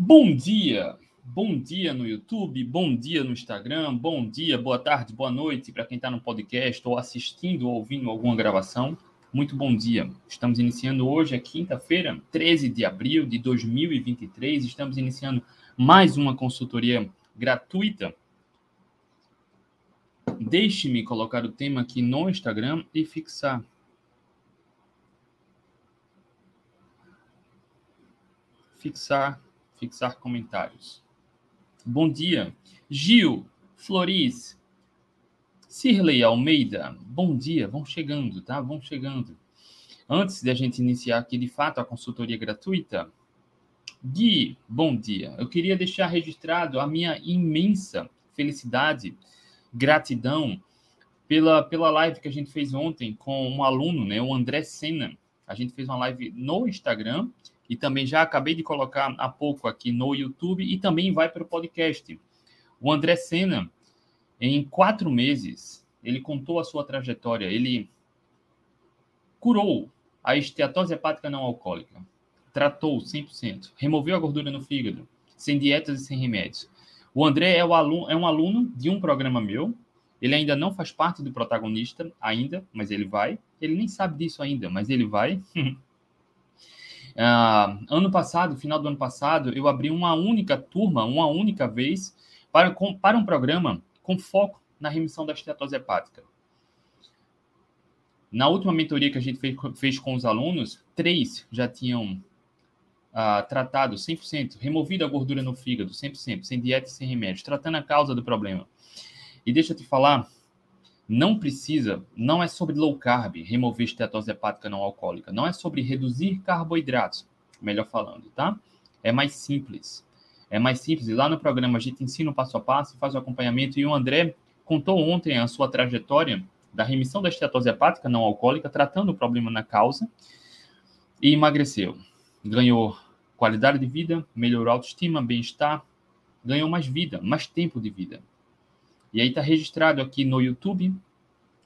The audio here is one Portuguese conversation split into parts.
Bom dia, bom dia no YouTube, bom dia no Instagram, bom dia, boa tarde, boa noite para quem está no podcast ou assistindo ou ouvindo alguma gravação. Muito bom dia. Estamos iniciando hoje, é quinta-feira, 13 de abril de 2023. Estamos iniciando mais uma consultoria gratuita. Deixe-me colocar o tema aqui no Instagram e fixar. Fixar fixar comentários. Bom dia. Gil, Floris, Cirlei Almeida, bom dia. Vão chegando, tá? Vão chegando. Antes de a gente iniciar aqui de fato a consultoria gratuita, Gui, bom dia. Eu queria deixar registrado a minha imensa felicidade, gratidão pela, pela live que a gente fez ontem com um aluno, né, o André Senna. A gente fez uma live no Instagram e também já acabei de colocar há pouco aqui no YouTube e também vai para o podcast. O André Senna, em quatro meses, ele contou a sua trajetória. Ele curou a esteatose hepática não alcoólica, tratou 100%, removeu a gordura no fígado, sem dietas e sem remédios. O André é, o aluno, é um aluno de um programa meu. Ele ainda não faz parte do protagonista, ainda, mas ele vai. Ele nem sabe disso ainda, mas ele vai. Uh, ano passado, final do ano passado, eu abri uma única turma, uma única vez, para, com, para um programa com foco na remissão da esteatose hepática. Na última mentoria que a gente fez, fez com os alunos, três já tinham uh, tratado 100%, removido a gordura no fígado, 100%, sem dieta e sem remédio, tratando a causa do problema. E deixa eu te falar, não precisa, não é sobre low carb, remover esteatose hepática não alcoólica, não é sobre reduzir carboidratos, melhor falando, tá? É mais simples. É mais simples. E lá no programa a gente ensina o passo a passo, faz o acompanhamento. E o André contou ontem a sua trajetória da remissão da esteatose hepática não alcoólica, tratando o problema na causa, e emagreceu. Ganhou qualidade de vida, melhorou a autoestima, bem-estar, ganhou mais vida, mais tempo de vida. E aí está registrado aqui no YouTube,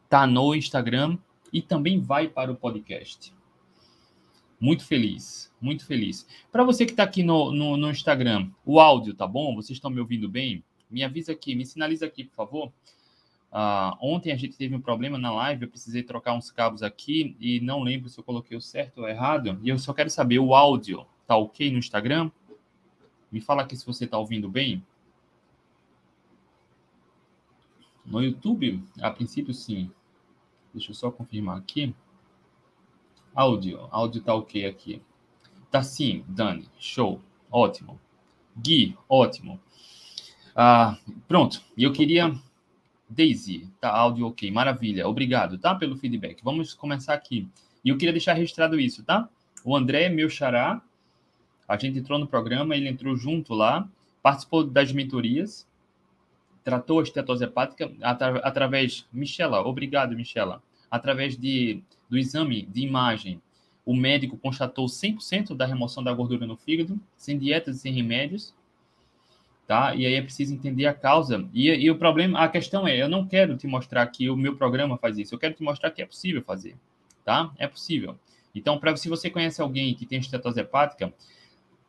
está no Instagram e também vai para o podcast. Muito feliz, muito feliz. Para você que está aqui no, no, no, Instagram, o áudio tá bom? Vocês estão me ouvindo bem? Me avisa aqui, me sinaliza aqui, por favor. Uh, ontem a gente teve um problema na live, eu precisei trocar uns cabos aqui e não lembro se eu coloquei o certo ou errado. E eu só quero saber, o áudio tá ok no Instagram? Me fala aqui se você está ouvindo bem. No YouTube, a princípio, sim. Deixa eu só confirmar aqui. Áudio. Áudio tá ok aqui. Tá sim, Dani. Show. Ótimo. Gui, ótimo. Ah, pronto. E eu queria. Daisy, tá áudio ok. Maravilha. Obrigado, tá? Pelo feedback. Vamos começar aqui. E eu queria deixar registrado isso, tá? O André, meu xará, a gente entrou no programa, ele entrou junto lá, participou das mentorias, tratou a estetose hepática atra através, Michela, obrigado, Michela, através de, do exame de imagem. O médico constatou 100% da remoção da gordura no fígado, sem dietas e sem remédios, tá? E aí é preciso entender a causa. E, e o problema, a questão é, eu não quero te mostrar que o meu programa faz isso, eu quero te mostrar que é possível fazer, tá? É possível. Então, para se você conhece alguém que tem estetose hepática,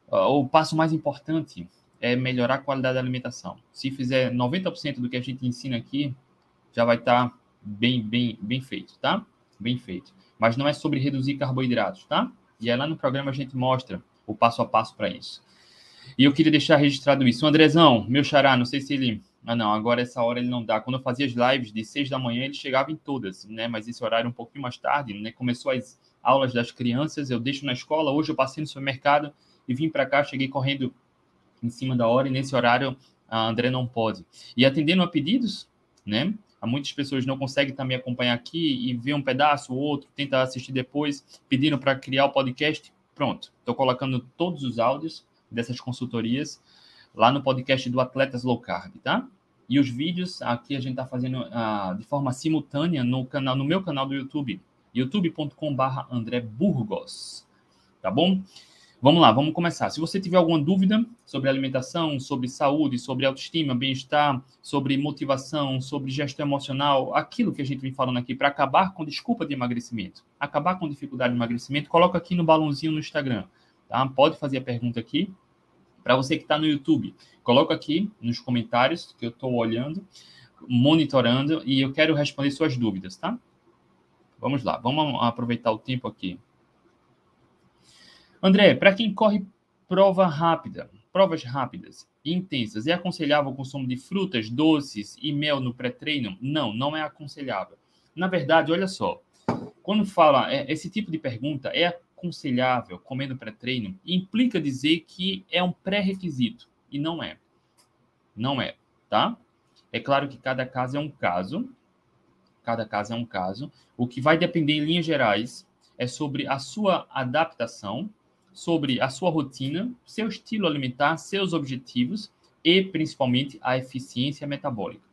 o passo mais importante é melhorar a qualidade da alimentação. Se fizer 90% do que a gente ensina aqui, já vai estar tá bem, bem, bem feito, tá? Bem feito. Mas não é sobre reduzir carboidratos, tá? E aí lá no programa a gente mostra o passo a passo para isso. E eu queria deixar registrado isso. O Andrezão, meu xará, não sei se ele. Ah, não, agora essa hora ele não dá. Quando eu fazia as lives de seis da manhã, ele chegava em todas, né? Mas esse horário um pouquinho mais tarde, né? Começou as aulas das crianças, eu deixo na escola. Hoje eu passei no supermercado e vim para cá, cheguei correndo em cima da hora e nesse horário a André não pode. E atendendo a pedidos, né? Há muitas pessoas não conseguem também acompanhar aqui e ver um pedaço ou outro, tenta assistir depois, pedindo para criar o podcast. Pronto, estou colocando todos os áudios dessas consultorias lá no podcast do Atletas Low Carb, tá? E os vídeos aqui a gente está fazendo uh, de forma simultânea no canal, no meu canal do YouTube, youtube.com/barra André Burgos, tá bom? Vamos lá, vamos começar. Se você tiver alguma dúvida sobre alimentação, sobre saúde, sobre autoestima, bem-estar, sobre motivação, sobre gestão emocional, aquilo que a gente vem falando aqui para acabar com desculpa de emagrecimento, acabar com dificuldade de emagrecimento, coloca aqui no balãozinho no Instagram, tá? Pode fazer a pergunta aqui Para você que está no YouTube, coloca aqui nos comentários que eu estou olhando, monitorando e eu quero responder suas dúvidas, tá? Vamos lá, vamos aproveitar o tempo aqui. André, para quem corre prova rápida, provas rápidas e intensas, é aconselhável o consumo de frutas, doces e mel no pré-treino? Não, não é aconselhável. Na verdade, olha só, quando fala é, esse tipo de pergunta, é aconselhável comer no pré-treino, implica dizer que é um pré-requisito, e não é. Não é, tá? É claro que cada caso é um caso, cada caso é um caso. O que vai depender, em linhas gerais, é sobre a sua adaptação sobre a sua rotina, seu estilo alimentar, seus objetivos e, principalmente, a eficiência metabólica.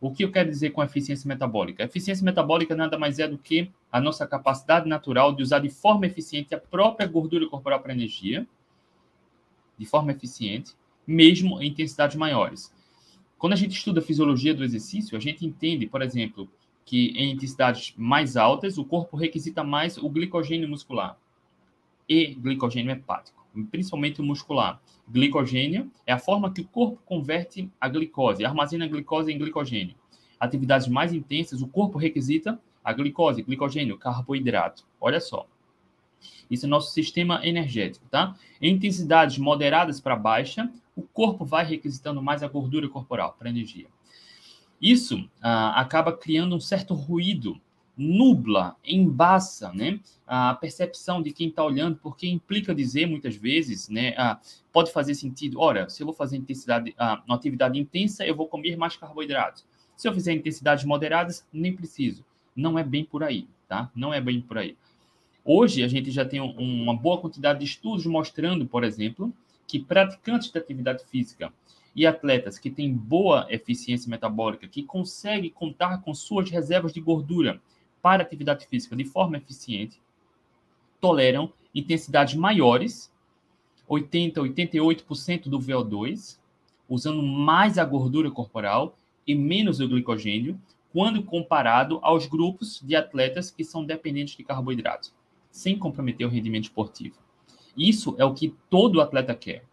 O que eu quero dizer com eficiência metabólica? A eficiência metabólica nada mais é do que a nossa capacidade natural de usar de forma eficiente a própria gordura corporal para energia, de forma eficiente, mesmo em intensidades maiores. Quando a gente estuda a fisiologia do exercício, a gente entende, por exemplo, que em intensidades mais altas, o corpo requisita mais o glicogênio muscular e glicogênio hepático, principalmente o muscular. Glicogênio é a forma que o corpo converte a glicose, armazena a glicose em glicogênio. Atividades mais intensas, o corpo requisita a glicose, glicogênio, carboidrato. Olha só. Isso é nosso sistema energético, tá? Em intensidades moderadas para baixa, o corpo vai requisitando mais a gordura corporal para energia. Isso ah, acaba criando um certo ruído nubla, embaça né, a percepção de quem está olhando, porque implica dizer muitas vezes, né, ah, pode fazer sentido, ora, se eu vou fazer intensidade, ah, uma atividade intensa, eu vou comer mais carboidratos. Se eu fizer intensidades moderadas, nem preciso. Não é bem por aí, tá? Não é bem por aí. Hoje a gente já tem uma boa quantidade de estudos mostrando, por exemplo, que praticantes de atividade física e atletas que têm boa eficiência metabólica, que conseguem contar com suas reservas de gordura para atividade física de forma eficiente toleram intensidades maiores, 80, 88% do VO2, usando mais a gordura corporal e menos o glicogênio, quando comparado aos grupos de atletas que são dependentes de carboidratos, sem comprometer o rendimento esportivo. Isso é o que todo atleta quer.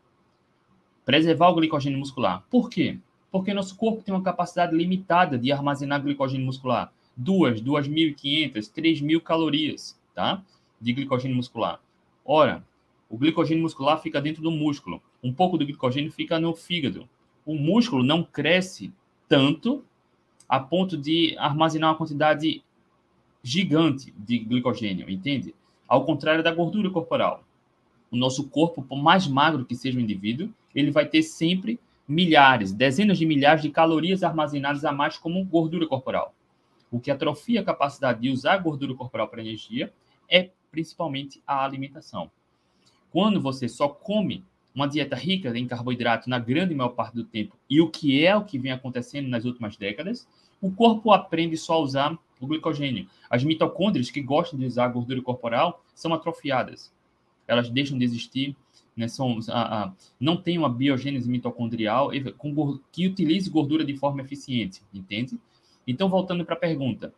Preservar o glicogênio muscular. Por quê? Porque nosso corpo tem uma capacidade limitada de armazenar glicogênio muscular duas, 2.500, 3.000 calorias, tá? De glicogênio muscular. Ora, o glicogênio muscular fica dentro do músculo. Um pouco do glicogênio fica no fígado. O músculo não cresce tanto a ponto de armazenar uma quantidade gigante de glicogênio, entende? Ao contrário da gordura corporal. O nosso corpo, por mais magro que seja o indivíduo, ele vai ter sempre milhares, dezenas de milhares de calorias armazenadas a mais como gordura corporal. O que atrofia a capacidade de usar a gordura corporal para energia é principalmente a alimentação. Quando você só come uma dieta rica em carboidrato na grande maior parte do tempo, e o que é o que vem acontecendo nas últimas décadas, o corpo aprende só a usar o glicogênio. As mitocôndrias que gostam de usar a gordura corporal são atrofiadas. Elas deixam de existir, né, são, a, a, não tem uma biogênese mitocondrial que utilize gordura de forma eficiente, entende? Então, voltando para a pergunta.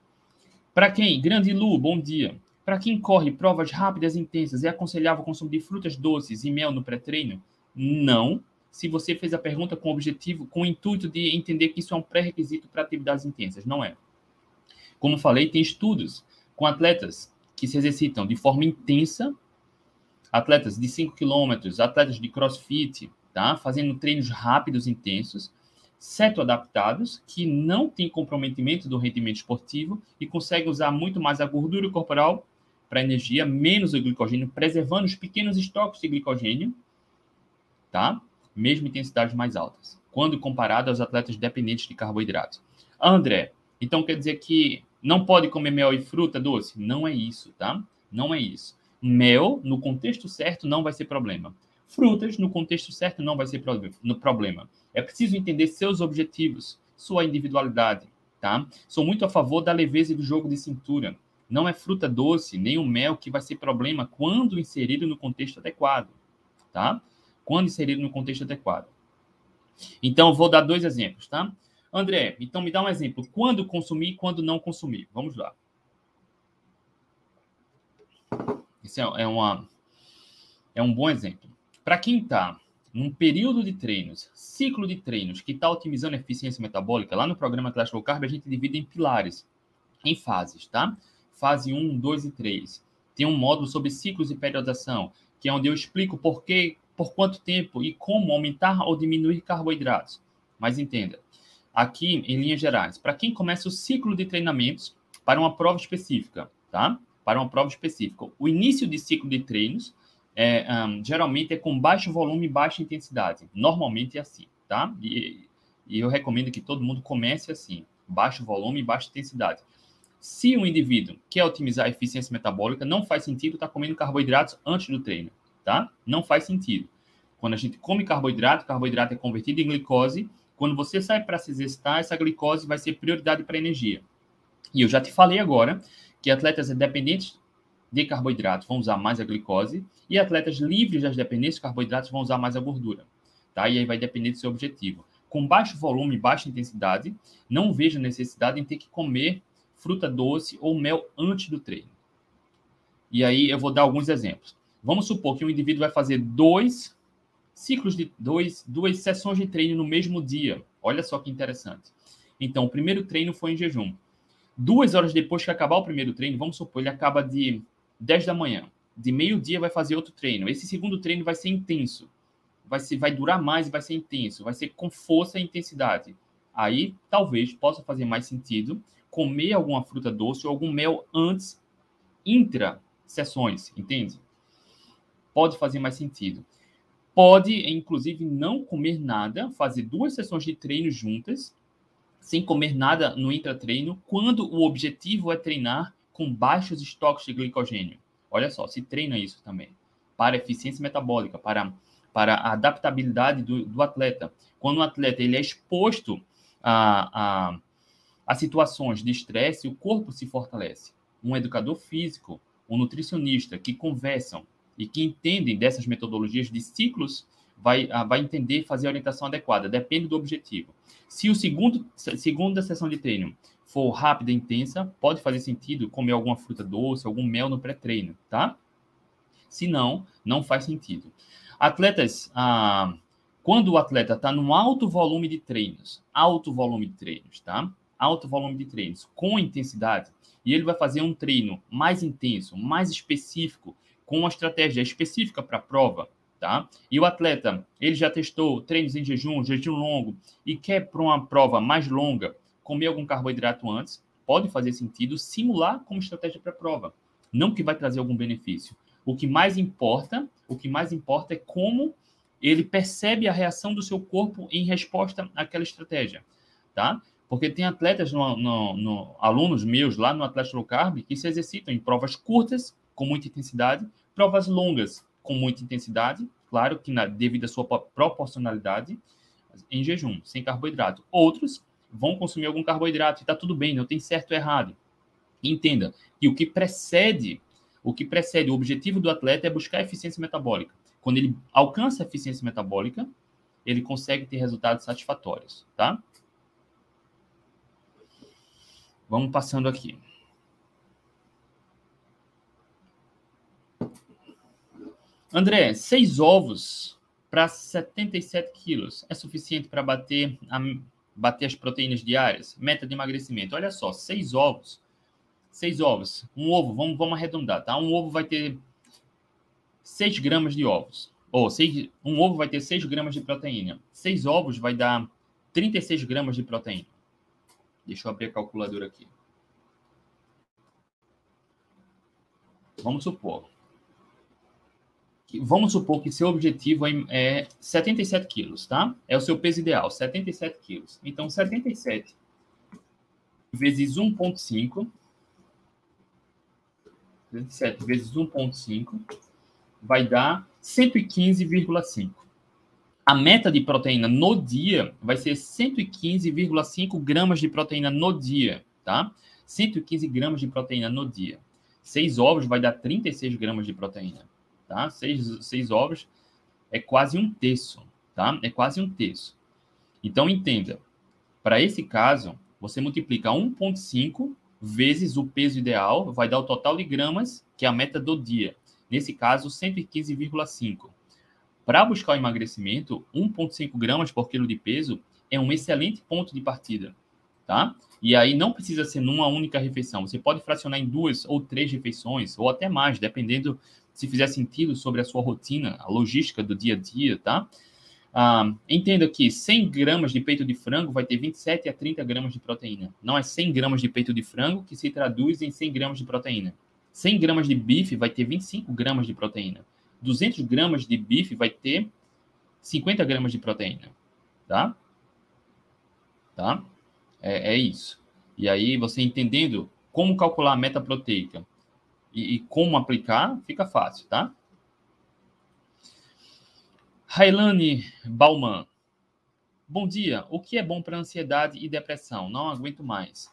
Para quem, grande Lu, bom dia. Para quem corre provas rápidas e intensas, é aconselhável o consumo de frutas doces e mel no pré-treino? Não. Se você fez a pergunta com o objetivo, com o intuito de entender que isso é um pré-requisito para atividades intensas, não é. Como falei, tem estudos com atletas que se exercitam de forma intensa, atletas de 5 quilômetros, atletas de crossfit, tá? fazendo treinos rápidos, intensos, adaptados que não têm comprometimento do rendimento esportivo e conseguem usar muito mais a gordura corporal para energia, menos o glicogênio, preservando os pequenos estoques de glicogênio, tá? Mesmo intensidades mais altas, quando comparado aos atletas dependentes de carboidratos. André, então quer dizer que não pode comer mel e fruta doce? Não é isso, tá? Não é isso. Mel, no contexto certo, não vai ser problema. Frutas, no contexto certo, não vai ser problema. É preciso entender seus objetivos, sua individualidade, tá? Sou muito a favor da leveza do jogo de cintura. Não é fruta doce, nem o mel que vai ser problema quando inserido no contexto adequado, tá? Quando inserido no contexto adequado. Então, vou dar dois exemplos, tá? André, então me dá um exemplo. Quando consumir e quando não consumir? Vamos lá. Esse é, é, uma, é um bom exemplo. Para quem está num período de treinos, ciclo de treinos que está otimizando a eficiência metabólica, lá no programa Atlético Low Carb a gente divide em pilares, em fases, tá? Fase 1, 2 e 3. Tem um módulo sobre ciclos de periodização, que é onde eu explico por que, por quanto tempo e como aumentar ou diminuir carboidratos. Mas entenda, aqui em linhas gerais, para quem começa o ciclo de treinamentos para uma prova específica, tá? Para uma prova específica. O início de ciclo de treinos é, um, geralmente é com baixo volume e baixa intensidade. Normalmente é assim, tá? E, e, eu recomendo que todo mundo comece assim, baixo volume e baixa intensidade. Se um indivíduo quer otimizar a eficiência metabólica, não faz sentido estar tá comendo carboidratos antes do treino, tá? Não faz sentido. Quando a gente come carboidrato, carboidrato é convertido em glicose. Quando você sai para se exercitar, essa glicose vai ser prioridade para energia. E eu já te falei agora que atletas dependentes de carboidratos vão usar mais a glicose e atletas livres das dependências de carboidratos vão usar mais a gordura. Tá? E aí vai depender do seu objetivo. Com baixo volume e baixa intensidade, não vejo necessidade em ter que comer fruta doce ou mel antes do treino. E aí eu vou dar alguns exemplos. Vamos supor que um indivíduo vai fazer dois ciclos de dois, duas sessões de treino no mesmo dia. Olha só que interessante. Então, o primeiro treino foi em jejum. Duas horas depois que acabar o primeiro treino, vamos supor, ele acaba de 10 da manhã. De meio-dia vai fazer outro treino. Esse segundo treino vai ser intenso. Vai, ser, vai durar mais e vai ser intenso. Vai ser com força e intensidade. Aí, talvez, possa fazer mais sentido comer alguma fruta doce ou algum mel antes, intra sessões, entende? Pode fazer mais sentido. Pode, inclusive, não comer nada, fazer duas sessões de treino juntas, sem comer nada no intratreino, quando o objetivo é treinar com baixos estoques de glicogênio. Olha só, se treina isso também. Para eficiência metabólica, para, para a adaptabilidade do, do atleta. Quando o atleta ele é exposto a, a, a situações de estresse, o corpo se fortalece. Um educador físico, um nutricionista que conversam e que entendem dessas metodologias de ciclos vai, ah, vai entender fazer a orientação adequada, depende do objetivo. Se o segundo segunda sessão de treino for rápida e intensa, pode fazer sentido comer alguma fruta doce, algum mel no pré-treino, tá? Se não, não faz sentido. Atletas, ah, quando o atleta está num alto volume de treinos, alto volume de treinos, tá? Alto volume de treinos, com intensidade, e ele vai fazer um treino mais intenso, mais específico, com uma estratégia específica para a prova, tá? E o atleta, ele já testou treinos em jejum, jejum longo, e quer para uma prova mais longa, comer algum carboidrato antes, pode fazer sentido simular como estratégia para a prova. Não que vai trazer algum benefício. O que mais importa, o que mais importa é como ele percebe a reação do seu corpo em resposta àquela estratégia, tá? Porque tem atletas, no, no, no, alunos meus lá no Atlético Low Carb que se exercitam em provas curtas, com muita intensidade, provas longas, com muita intensidade, claro que na, devido à sua proporcionalidade, em jejum, sem carboidrato. Outros vão consumir algum carboidrato e está tudo bem, não tem certo ou errado. Entenda que o que precede, o que precede o objetivo do atleta é buscar eficiência metabólica. Quando ele alcança a eficiência metabólica, ele consegue ter resultados satisfatórios, tá? Vamos passando aqui. André, seis ovos para 77 quilos é suficiente para bater bater as proteínas diárias, meta de emagrecimento. Olha só, seis ovos. Seis ovos. Um ovo, vamos, vamos arredondar, tá? Um ovo vai ter 6 gramas de ovos. Ou seis, um ovo vai ter 6 gramas de proteína. Seis ovos vai dar 36 gramas de proteína. Deixa eu abrir a calculadora aqui. Vamos supor vamos supor que seu objetivo é 77 quilos, tá? É o seu peso ideal, 77 quilos. Então, 77 vezes 1,5, 77 vezes 1,5 vai dar 115,5. A meta de proteína no dia vai ser 115,5 gramas de proteína no dia, tá? 115 gramas de proteína no dia. Seis ovos vai dar 36 gramas de proteína tá? Seis, seis ovos é quase um terço, tá? É quase um terço. Então, entenda, para esse caso, você multiplica 1,5 vezes o peso ideal, vai dar o total de gramas, que é a meta do dia. Nesse caso, 115,5. para buscar o emagrecimento, 1,5 gramas por quilo de peso é um excelente ponto de partida, tá? E aí não precisa ser numa única refeição. Você pode fracionar em duas ou três refeições, ou até mais, dependendo se fizer sentido sobre a sua rotina, a logística do dia a dia, tá? Ah, entenda que 100 gramas de peito de frango vai ter 27 a 30 gramas de proteína. Não é 100 gramas de peito de frango que se traduz em 100 gramas de proteína. 100 gramas de bife vai ter 25 gramas de proteína. 200 gramas de bife vai ter 50 gramas de proteína, tá? Tá? É, é isso. E aí, você entendendo como calcular a meta proteica e, e como aplicar, fica fácil, tá? Railane Bauman. Bom dia. O que é bom para ansiedade e depressão? Não aguento mais.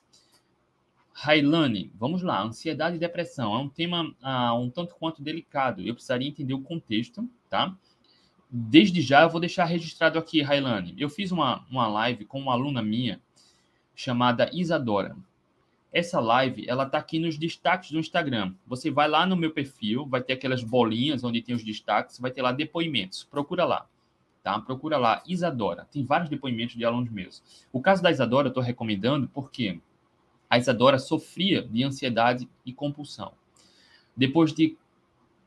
Railane, vamos lá. Ansiedade e depressão é um tema ah, um tanto quanto delicado. Eu precisaria entender o contexto, tá? Desde já eu vou deixar registrado aqui, Railane. Eu fiz uma, uma live com uma aluna minha chamada Isadora. Essa live, ela tá aqui nos destaques do Instagram. Você vai lá no meu perfil, vai ter aquelas bolinhas onde tem os destaques, vai ter lá depoimentos. Procura lá, tá? Procura lá Isadora. Tem vários depoimentos de alunos meus. O caso da Isadora eu estou recomendando porque a Isadora sofria de ansiedade e compulsão. Depois de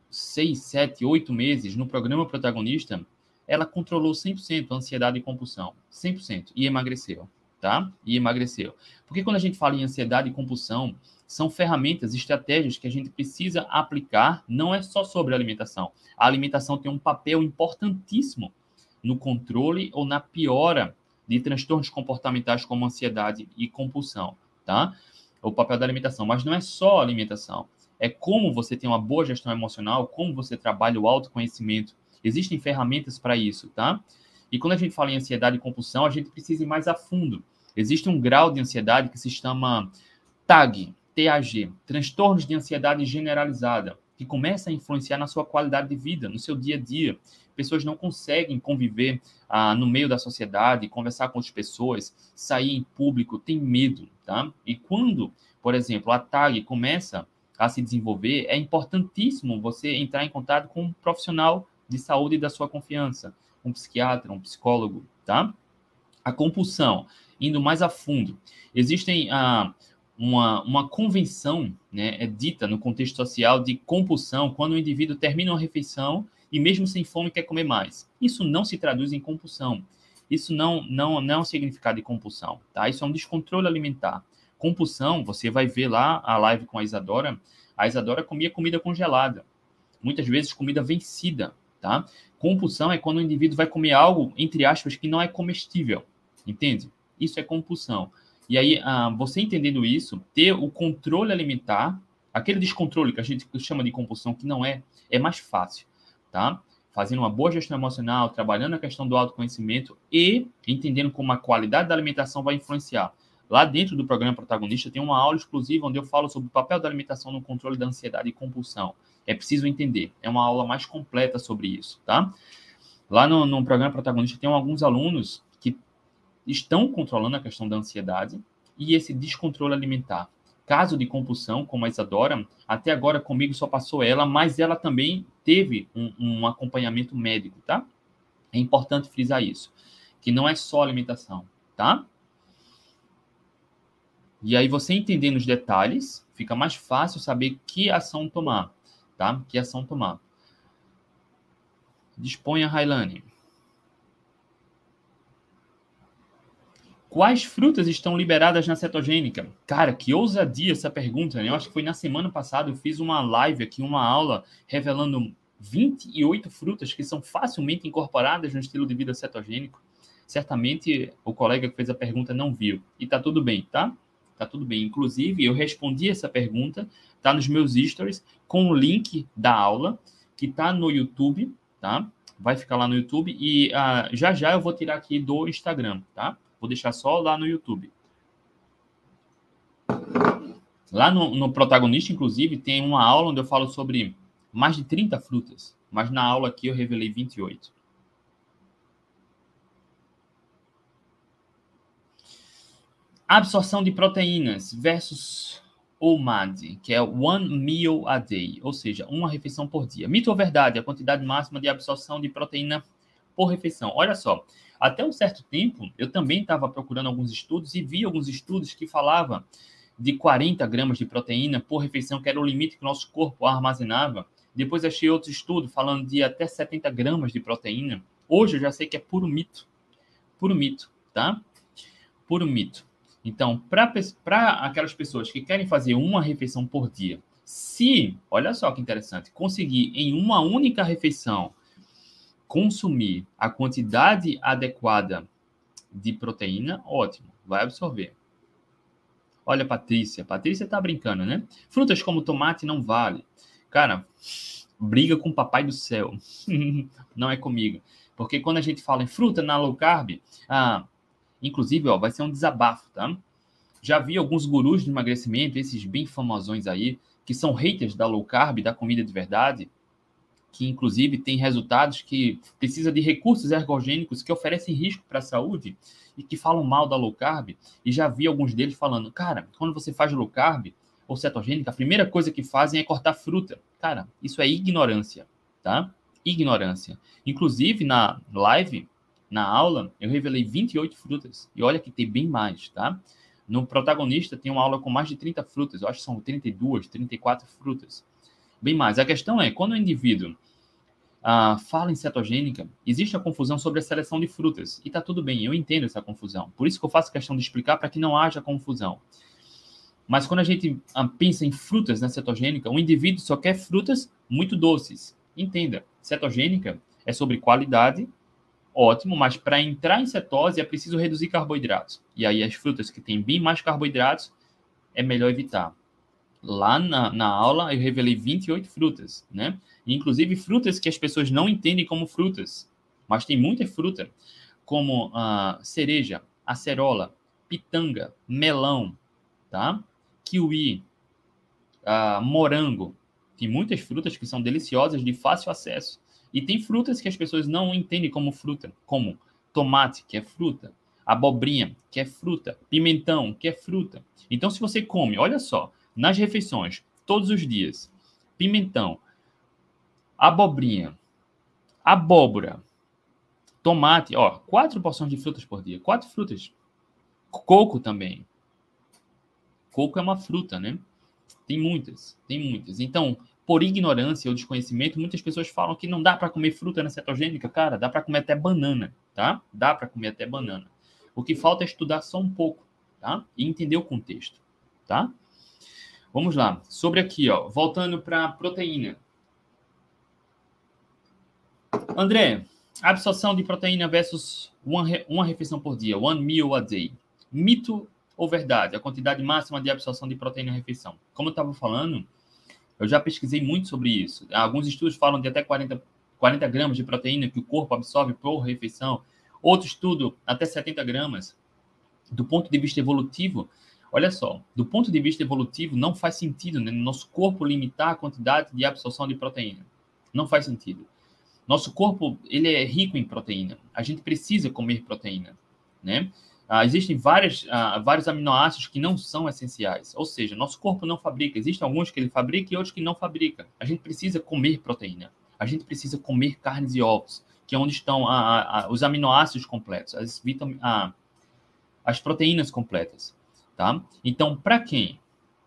seis, sete, oito meses no programa protagonista, ela controlou 100% a ansiedade e compulsão. 100%. E emagreceu. Tá? E emagreceu. Porque quando a gente fala em ansiedade e compulsão, são ferramentas, estratégias que a gente precisa aplicar, não é só sobre alimentação. A alimentação tem um papel importantíssimo no controle ou na piora de transtornos comportamentais como ansiedade e compulsão tá? O papel da alimentação. Mas não é só a alimentação. É como você tem uma boa gestão emocional, como você trabalha o autoconhecimento. Existem ferramentas para isso, tá? E quando a gente fala em ansiedade e compulsão, a gente precisa ir mais a fundo. Existe um grau de ansiedade que se chama TAG, TAG, transtornos de ansiedade generalizada, que começa a influenciar na sua qualidade de vida, no seu dia a dia. Pessoas não conseguem conviver ah, no meio da sociedade, conversar com as pessoas, sair em público, tem medo, tá? E quando, por exemplo, a TAG começa a se desenvolver, é importantíssimo você entrar em contato com um profissional de saúde da sua confiança, um psiquiatra, um psicólogo, tá? A compulsão, indo mais a fundo. Existem ah, uma, uma convenção né, é dita no contexto social de compulsão quando o indivíduo termina uma refeição e mesmo sem fome quer comer mais. Isso não se traduz em compulsão. Isso não, não, não é um significado de compulsão, tá? Isso é um descontrole alimentar. Compulsão, você vai ver lá a live com a Isadora, a Isadora comia comida congelada. Muitas vezes comida vencida, tá? Compulsão é quando o indivíduo vai comer algo, entre aspas, que não é comestível, entende? Isso é compulsão. E aí, ah, você entendendo isso, ter o controle alimentar, aquele descontrole que a gente chama de compulsão, que não é, é mais fácil, tá? fazendo uma boa gestão emocional, trabalhando a questão do autoconhecimento e entendendo como a qualidade da alimentação vai influenciar. Lá dentro do programa Protagonista tem uma aula exclusiva onde eu falo sobre o papel da alimentação no controle da ansiedade e compulsão. É preciso entender. É uma aula mais completa sobre isso, tá? Lá no, no programa Protagonista tem alguns alunos estão controlando a questão da ansiedade e esse descontrole alimentar caso de compulsão, como a Isadora, até agora comigo só passou ela, mas ela também teve um, um acompanhamento médico, tá? É importante frisar isso, que não é só alimentação, tá? E aí você entendendo os detalhes, fica mais fácil saber que ação tomar, tá? Que ação tomar. Disponha, Railane. Quais frutas estão liberadas na cetogênica? Cara, que ousadia essa pergunta, né? Eu acho que foi na semana passada, eu fiz uma live aqui, uma aula, revelando 28 frutas que são facilmente incorporadas no estilo de vida cetogênico. Certamente o colega que fez a pergunta não viu. E tá tudo bem, tá? Tá tudo bem. Inclusive, eu respondi essa pergunta, tá nos meus stories, com o link da aula, que tá no YouTube, tá? Vai ficar lá no YouTube e uh, já já eu vou tirar aqui do Instagram, tá? Vou deixar só lá no YouTube. Lá no, no, protagonista, inclusive, tem uma aula onde eu falo sobre mais de 30 frutas, mas na aula aqui eu revelei 28. Absorção de proteínas versus OMAD, que é One Meal a Day, ou seja, uma refeição por dia. Mito ou verdade? A quantidade máxima de absorção de proteína por refeição. Olha só, até um certo tempo, eu também estava procurando alguns estudos e vi alguns estudos que falavam de 40 gramas de proteína por refeição, que era o limite que o nosso corpo armazenava. Depois achei outro estudo falando de até 70 gramas de proteína. Hoje eu já sei que é puro mito. Puro mito, tá? Puro mito. Então, para aquelas pessoas que querem fazer uma refeição por dia, se, olha só que interessante, conseguir em uma única refeição consumir a quantidade adequada de proteína, ótimo, vai absorver. Olha, Patrícia, Patrícia tá brincando, né? Frutas como tomate não vale. Cara, briga com o papai do céu. não é comigo. Porque quando a gente fala em fruta na low carb, ah, inclusive, ó, vai ser um desabafo, tá? Já vi alguns gurus de emagrecimento, esses bem famosões aí, que são haters da low carb, da comida de verdade, que inclusive tem resultados que precisa de recursos ergogênicos que oferecem risco para a saúde e que falam mal da low carb. E já vi alguns deles falando, cara, quando você faz low carb ou cetogênica, a primeira coisa que fazem é cortar fruta. Cara, isso é ignorância, tá? Ignorância. Inclusive na live, na aula, eu revelei 28 frutas. E olha que tem bem mais, tá? No protagonista tem uma aula com mais de 30 frutas, eu acho que são 32, 34 frutas bem mais. A questão é, quando o indivíduo ah, fala em cetogênica, existe a confusão sobre a seleção de frutas. E está tudo bem, eu entendo essa confusão. Por isso que eu faço questão de explicar para que não haja confusão. Mas quando a gente ah, pensa em frutas na cetogênica, o indivíduo só quer frutas muito doces. Entenda, cetogênica é sobre qualidade, ótimo, mas para entrar em cetose é preciso reduzir carboidratos. E aí as frutas que têm bem mais carboidratos é melhor evitar lá na, na aula eu revelei 28 frutas, né? inclusive frutas que as pessoas não entendem como frutas, mas tem muita fruta, como a cereja, acerola, pitanga, melão, tá? Kiwi, morango. Tem muitas frutas que são deliciosas, de fácil acesso. E tem frutas que as pessoas não entendem como fruta, como tomate, que é fruta, abobrinha, que é fruta, pimentão, que é fruta. Então, se você come, olha só, nas refeições, todos os dias, pimentão, abobrinha, abóbora, tomate, ó, quatro porções de frutas por dia, quatro frutas. Coco também. Coco é uma fruta, né? Tem muitas, tem muitas. Então, por ignorância ou desconhecimento, muitas pessoas falam que não dá para comer fruta na cetogênica. Cara, dá para comer até banana, tá? Dá para comer até banana. O que falta é estudar só um pouco, tá? E entender o contexto, tá? Vamos lá. Sobre aqui, ó, voltando para proteína. André, absorção de proteína versus uma, uma refeição por dia, one meal a day. Mito ou verdade? A quantidade máxima de absorção de proteína na refeição. Como eu estava falando, eu já pesquisei muito sobre isso. Alguns estudos falam de até 40, 40 gramas de proteína que o corpo absorve por refeição. Outro estudo, até 70 gramas. Do ponto de vista evolutivo, Olha só, do ponto de vista evolutivo, não faz sentido né, no nosso corpo limitar a quantidade de absorção de proteína. Não faz sentido. Nosso corpo ele é rico em proteína. A gente precisa comer proteína, né? Ah, existem várias, ah, vários aminoácidos que não são essenciais. Ou seja, nosso corpo não fabrica. Existem alguns que ele fabrica e outros que não fabrica. A gente precisa comer proteína. A gente precisa comer carnes e ovos, que é onde estão os aminoácidos completos, as, vitam, as proteínas completas tá? Então, para quem,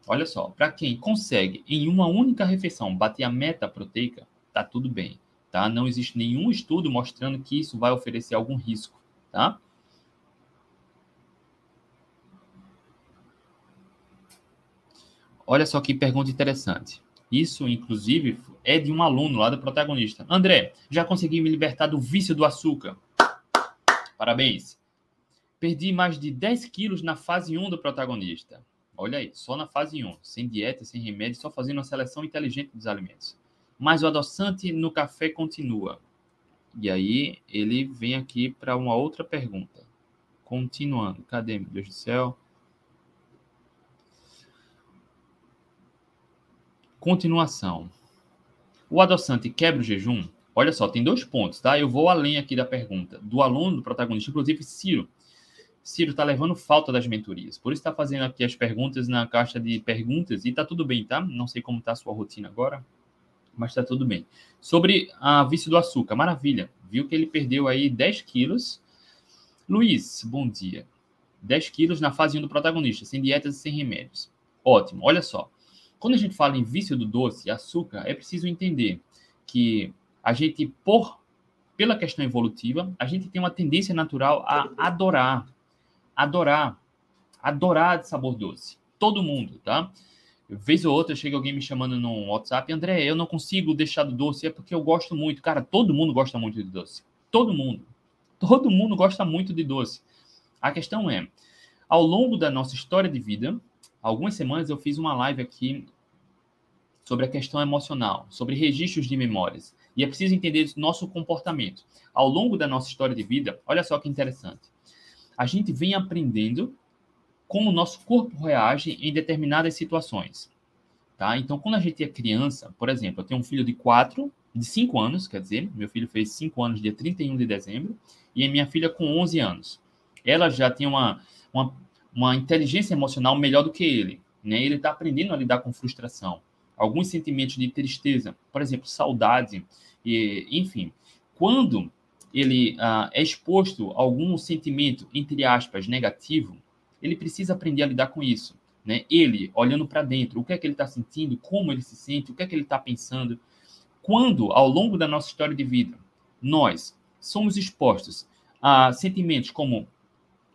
olha só, para quem consegue em uma única refeição bater a meta proteica, tá tudo bem, tá? Não existe nenhum estudo mostrando que isso vai oferecer algum risco, tá? Olha só que pergunta interessante. Isso, inclusive, é de um aluno lá do protagonista. André, já consegui me libertar do vício do açúcar. Parabéns. Perdi mais de 10 quilos na fase 1 do protagonista. Olha aí, só na fase 1, sem dieta, sem remédio, só fazendo uma seleção inteligente dos alimentos. Mas o adoçante no café continua. E aí ele vem aqui para uma outra pergunta. Continuando. Cadê, meu Deus do céu? Continuação. O adoçante quebra o jejum? Olha só, tem dois pontos, tá? Eu vou além aqui da pergunta. Do aluno, do protagonista, inclusive Ciro Ciro está levando falta das mentorias. Por isso está fazendo aqui as perguntas na caixa de perguntas e está tudo bem, tá? Não sei como está a sua rotina agora, mas está tudo bem. Sobre a vício do açúcar, maravilha. Viu que ele perdeu aí 10 quilos. Luiz, bom dia. 10 quilos na fase 1 do protagonista, sem dietas e sem remédios. Ótimo. Olha só. Quando a gente fala em vício do doce, açúcar, é preciso entender que a gente, por pela questão evolutiva, a gente tem uma tendência natural a adorar adorar, adorar de sabor doce. Todo mundo, tá? Vez ou outra chega alguém me chamando no WhatsApp, André, eu não consigo deixar do doce, é porque eu gosto muito. Cara, todo mundo gosta muito de doce. Todo mundo. Todo mundo gosta muito de doce. A questão é, ao longo da nossa história de vida, algumas semanas eu fiz uma live aqui sobre a questão emocional, sobre registros de memórias. E é preciso entender nosso comportamento. Ao longo da nossa história de vida, olha só que interessante a gente vem aprendendo como o nosso corpo reage em determinadas situações. Tá? Então, quando a gente é criança, por exemplo, eu tenho um filho de 4, de 5 anos, quer dizer, meu filho fez 5 anos dia 31 de dezembro, e a minha filha com 11 anos. Ela já tem uma, uma, uma inteligência emocional melhor do que ele. Né? Ele está aprendendo a lidar com frustração, alguns sentimentos de tristeza, por exemplo, saudade, e, enfim. Quando ele ah, é exposto a algum sentimento, entre aspas, negativo, ele precisa aprender a lidar com isso. Né? Ele, olhando para dentro, o que é que ele está sentindo, como ele se sente, o que é que ele está pensando. Quando, ao longo da nossa história de vida, nós somos expostos a sentimentos como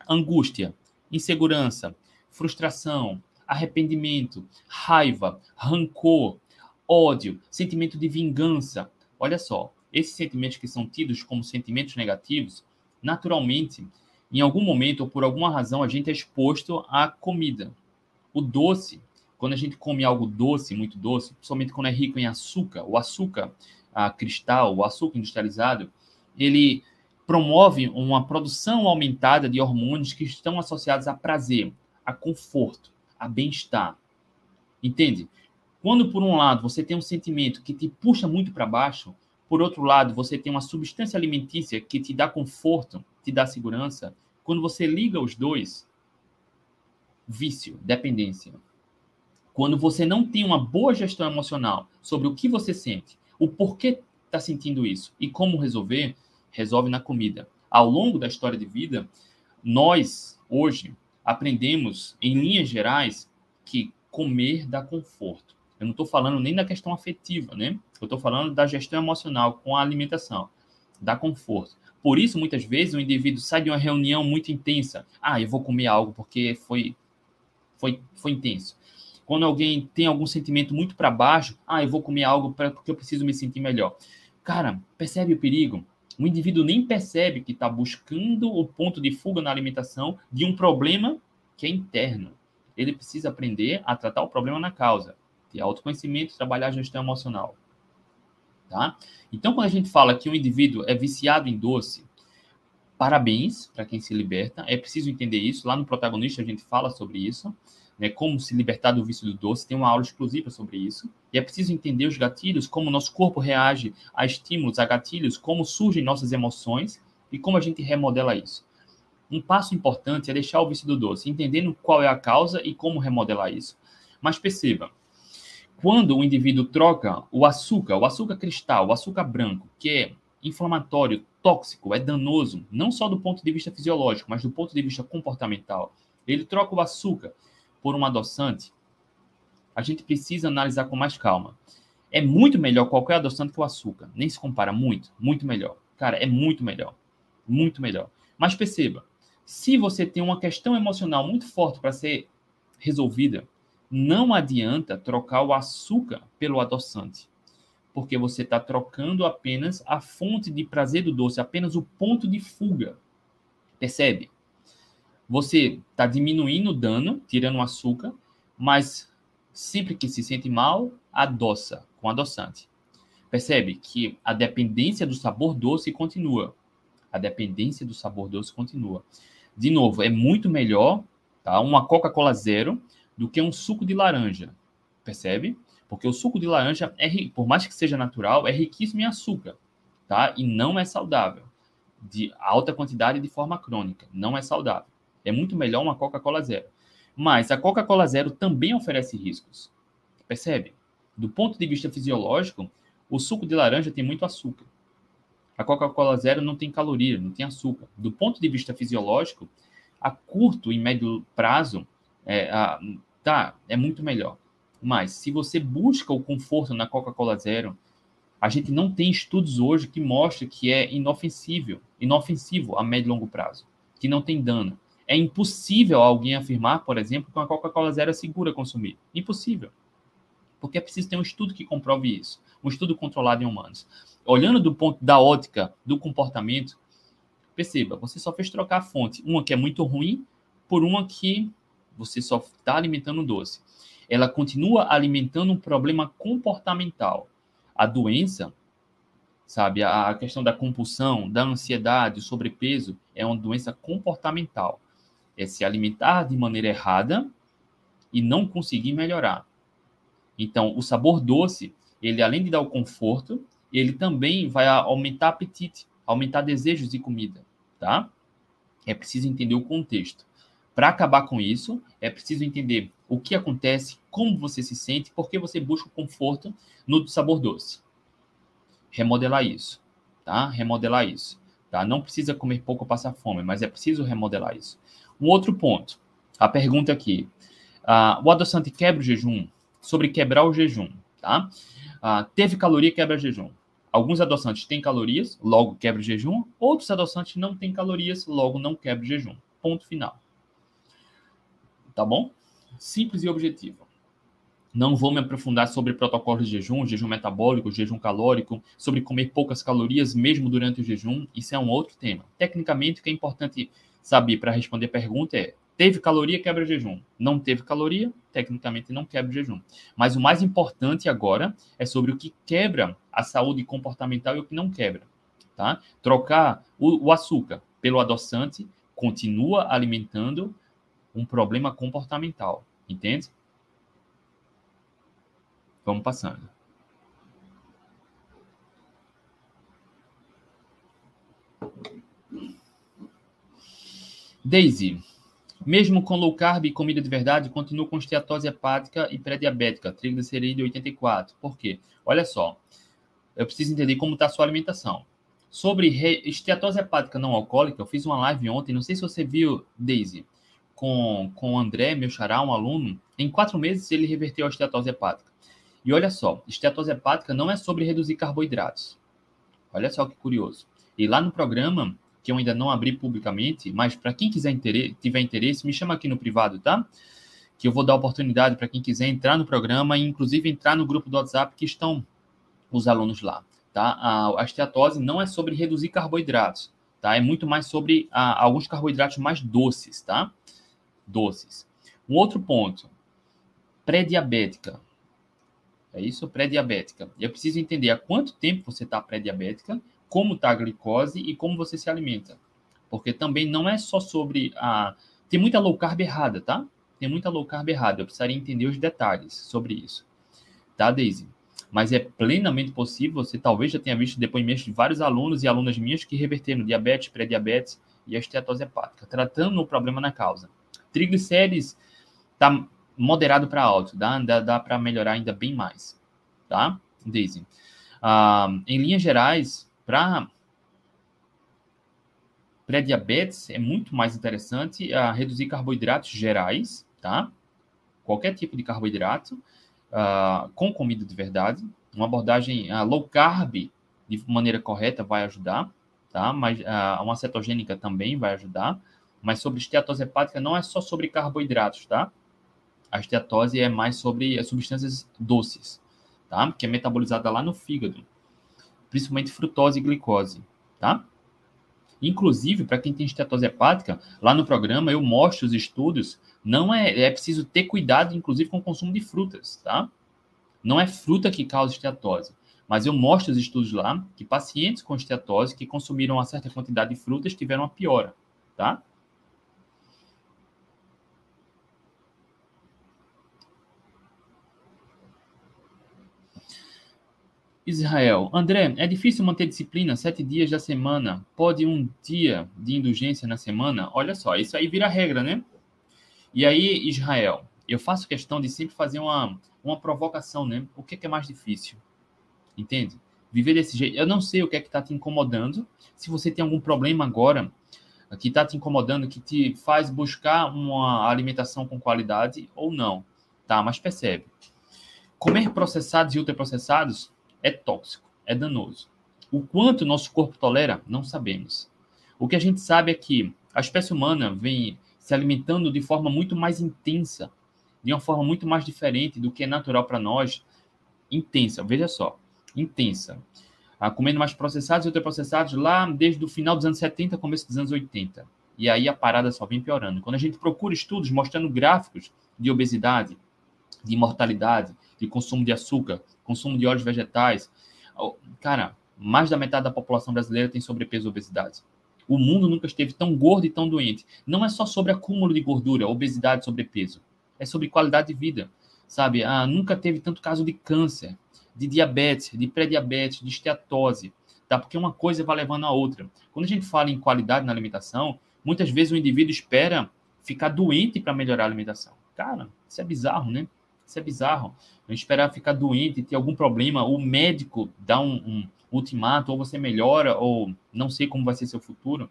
angústia, insegurança, frustração, arrependimento, raiva, rancor, ódio, sentimento de vingança. Olha só, esses sentimentos que são tidos como sentimentos negativos, naturalmente, em algum momento ou por alguma razão, a gente é exposto à comida. O doce, quando a gente come algo doce, muito doce, principalmente quando é rico em açúcar, o açúcar a cristal, o açúcar industrializado, ele promove uma produção aumentada de hormônios que estão associados a prazer, a conforto, a bem-estar. Entende? Quando, por um lado, você tem um sentimento que te puxa muito para baixo, por outro lado, você tem uma substância alimentícia que te dá conforto, te dá segurança. Quando você liga os dois, vício, dependência. Quando você não tem uma boa gestão emocional sobre o que você sente, o porquê está sentindo isso e como resolver, resolve na comida. Ao longo da história de vida, nós, hoje, aprendemos, em linhas gerais, que comer dá conforto. Eu não estou falando nem da questão afetiva, né? Eu estou falando da gestão emocional com a alimentação, dá conforto. Por isso, muitas vezes, o indivíduo sai de uma reunião muito intensa. Ah, eu vou comer algo porque foi, foi, foi intenso. Quando alguém tem algum sentimento muito para baixo, ah, eu vou comer algo pra, porque eu preciso me sentir melhor. Cara, percebe o perigo? O indivíduo nem percebe que está buscando o ponto de fuga na alimentação de um problema que é interno. Ele precisa aprender a tratar o problema na causa ter autoconhecimento, trabalhar a gestão emocional. Tá? Então, quando a gente fala que um indivíduo é viciado em doce, parabéns para quem se liberta. É preciso entender isso. Lá no protagonista a gente fala sobre isso, né? Como se libertar do vício do doce. Tem uma aula exclusiva sobre isso. E é preciso entender os gatilhos, como nosso corpo reage a estímulos, a gatilhos, como surgem nossas emoções e como a gente remodela isso. Um passo importante é deixar o vício do doce, entendendo qual é a causa e como remodelar isso. Mas perceba, quando o indivíduo troca o açúcar, o açúcar cristal, o açúcar branco, que é inflamatório, tóxico, é danoso, não só do ponto de vista fisiológico, mas do ponto de vista comportamental, ele troca o açúcar por um adoçante, a gente precisa analisar com mais calma. É muito melhor qualquer adoçante que o açúcar. Nem se compara muito, muito melhor. Cara, é muito melhor. Muito melhor. Mas perceba, se você tem uma questão emocional muito forte para ser resolvida, não adianta trocar o açúcar pelo adoçante, porque você está trocando apenas a fonte de prazer do doce, apenas o ponto de fuga. Percebe? Você está diminuindo o dano, tirando o açúcar, mas sempre que se sente mal, adoça com adoçante. Percebe que a dependência do sabor doce continua. A dependência do sabor doce continua. De novo, é muito melhor tá? uma Coca-Cola zero do que um suco de laranja. Percebe? Porque o suco de laranja, é, por mais que seja natural, é riquíssimo em açúcar, tá? E não é saudável. De alta quantidade de forma crônica. Não é saudável. É muito melhor uma Coca-Cola zero. Mas a Coca-Cola zero também oferece riscos. Percebe? Do ponto de vista fisiológico, o suco de laranja tem muito açúcar. A Coca-Cola zero não tem caloria, não tem açúcar. Do ponto de vista fisiológico, a curto e médio prazo, é, a, tá, é muito melhor. Mas se você busca o conforto na Coca-Cola zero, a gente não tem estudos hoje que mostrem que é inofensível, inofensivo a médio e longo prazo, que não tem dano. É impossível alguém afirmar, por exemplo, que uma Coca-Cola zero é segura consumir. Impossível. Porque é preciso ter um estudo que comprove isso, um estudo controlado em humanos. Olhando do ponto da ótica do comportamento, perceba, você só fez trocar a fonte, uma que é muito ruim por uma que você só está alimentando doce. Ela continua alimentando um problema comportamental. A doença, sabe, a questão da compulsão, da ansiedade, o sobrepeso, é uma doença comportamental. É se alimentar de maneira errada e não conseguir melhorar. Então, o sabor doce, ele além de dar o conforto, ele também vai aumentar apetite, aumentar desejos de comida, tá? É preciso entender o contexto. Para acabar com isso, é preciso entender o que acontece, como você se sente, por que você busca o conforto no sabor doce. Remodelar isso, tá? Remodelar isso, tá? Não precisa comer pouco ou passar fome, mas é preciso remodelar isso. Um outro ponto, a pergunta aqui. Uh, o adoçante quebra o jejum? sobre quebrar o jejum, tá? Ah, teve caloria, quebra jejum. Alguns adoçantes têm calorias, logo quebra o jejum. Outros adoçantes não têm calorias, logo não quebra o jejum. Ponto final. Tá bom? Simples e objetivo. Não vou me aprofundar sobre protocolos de jejum, jejum metabólico, jejum calórico, sobre comer poucas calorias mesmo durante o jejum. Isso é um outro tema. Tecnicamente, o que é importante saber para responder a pergunta é: Teve caloria, quebra jejum. Não teve caloria, tecnicamente não quebra jejum. Mas o mais importante agora é sobre o que quebra a saúde comportamental e o que não quebra. Tá? Trocar o, o açúcar pelo adoçante continua alimentando um problema comportamental. Entende? Vamos passando. Daisy, mesmo com low carb e comida de verdade, continuo com esteatose hepática e pré-diabética, triglicerídeo 84. Por quê? Olha só, eu preciso entender como está a sua alimentação. Sobre re... esteatose hepática não alcoólica, eu fiz uma live ontem, não sei se você viu, Daisy, com, com o André, meu xará, um aluno. Em quatro meses ele reverteu a esteatose hepática. E olha só, esteatose hepática não é sobre reduzir carboidratos. Olha só que curioso. E lá no programa, que eu ainda não abri publicamente, mas para quem quiser interesse, tiver interesse, me chama aqui no privado, tá? Que eu vou dar oportunidade para quem quiser entrar no programa e inclusive entrar no grupo do WhatsApp que estão os alunos lá, tá? A, esteatose não é sobre reduzir carboidratos, tá? É muito mais sobre a, alguns carboidratos mais doces, tá? Doces. Um outro ponto, pré-diabética. É isso? Pré-diabética. Eu preciso entender há quanto tempo você está pré-diabética como está a glicose e como você se alimenta. Porque também não é só sobre a. Tem muita low carb errada, tá? Tem muita low carb errada. Eu precisaria entender os detalhes sobre isso. Tá, Daisy? Mas é plenamente possível. Você talvez já tenha visto depoimentos de vários alunos e alunas minhas que reverteram diabetes, pré-diabetes e a esteatose hepática, tratando o problema na causa. Triglicérides tá moderado para alto, dá, dá, dá para melhorar ainda bem mais, tá, Daisy? Ah, em linhas gerais, para pré-diabetes, é muito mais interessante uh, reduzir carboidratos gerais, tá? Qualquer tipo de carboidrato, uh, com comida de verdade. Uma abordagem uh, low carb, de maneira correta, vai ajudar, tá? Mas uma cetogênica também vai ajudar. Mas sobre esteatose hepática não é só sobre carboidratos, tá? A esteatose é mais sobre substâncias doces, tá? Que é metabolizada lá no fígado principalmente frutose e glicose, tá? Inclusive, para quem tem estetose hepática, lá no programa eu mostro os estudos, não é, é preciso ter cuidado, inclusive, com o consumo de frutas, tá? Não é fruta que causa estetose, mas eu mostro os estudos lá que pacientes com estetose que consumiram uma certa quantidade de frutas tiveram uma piora, tá? Israel. André, é difícil manter disciplina sete dias da semana. Pode um dia de indulgência na semana? Olha só, isso aí vira regra, né? E aí, Israel, eu faço questão de sempre fazer uma, uma provocação, né? O que é, que é mais difícil? Entende? Viver desse jeito. Eu não sei o que é que está te incomodando. Se você tem algum problema agora que está te incomodando, que te faz buscar uma alimentação com qualidade ou não, tá? Mas percebe. Comer processados e ultraprocessados é tóxico, é danoso. O quanto nosso corpo tolera, não sabemos. O que a gente sabe é que a espécie humana vem se alimentando de forma muito mais intensa, de uma forma muito mais diferente do que é natural para nós. Intensa, veja só, intensa. Ah, comendo mais processados e ultraprocessados lá desde o final dos anos 70, começo dos anos 80. E aí a parada só vem piorando. Quando a gente procura estudos mostrando gráficos de obesidade, de mortalidade, de consumo de açúcar, consumo de óleos vegetais. Cara, mais da metade da população brasileira tem sobrepeso e obesidade. O mundo nunca esteve tão gordo e tão doente. Não é só sobre acúmulo de gordura, obesidade, sobrepeso. É sobre qualidade de vida, sabe? Ah, nunca teve tanto caso de câncer, de diabetes, de pré-diabetes, de esteatose, tá? Porque uma coisa vai levando a outra. Quando a gente fala em qualidade na alimentação, muitas vezes o indivíduo espera ficar doente para melhorar a alimentação. Cara, isso é bizarro, né? Isso é bizarro. Não esperar ficar doente, ter algum problema, o médico dá um, um ultimato, ou você melhora, ou não sei como vai ser seu futuro.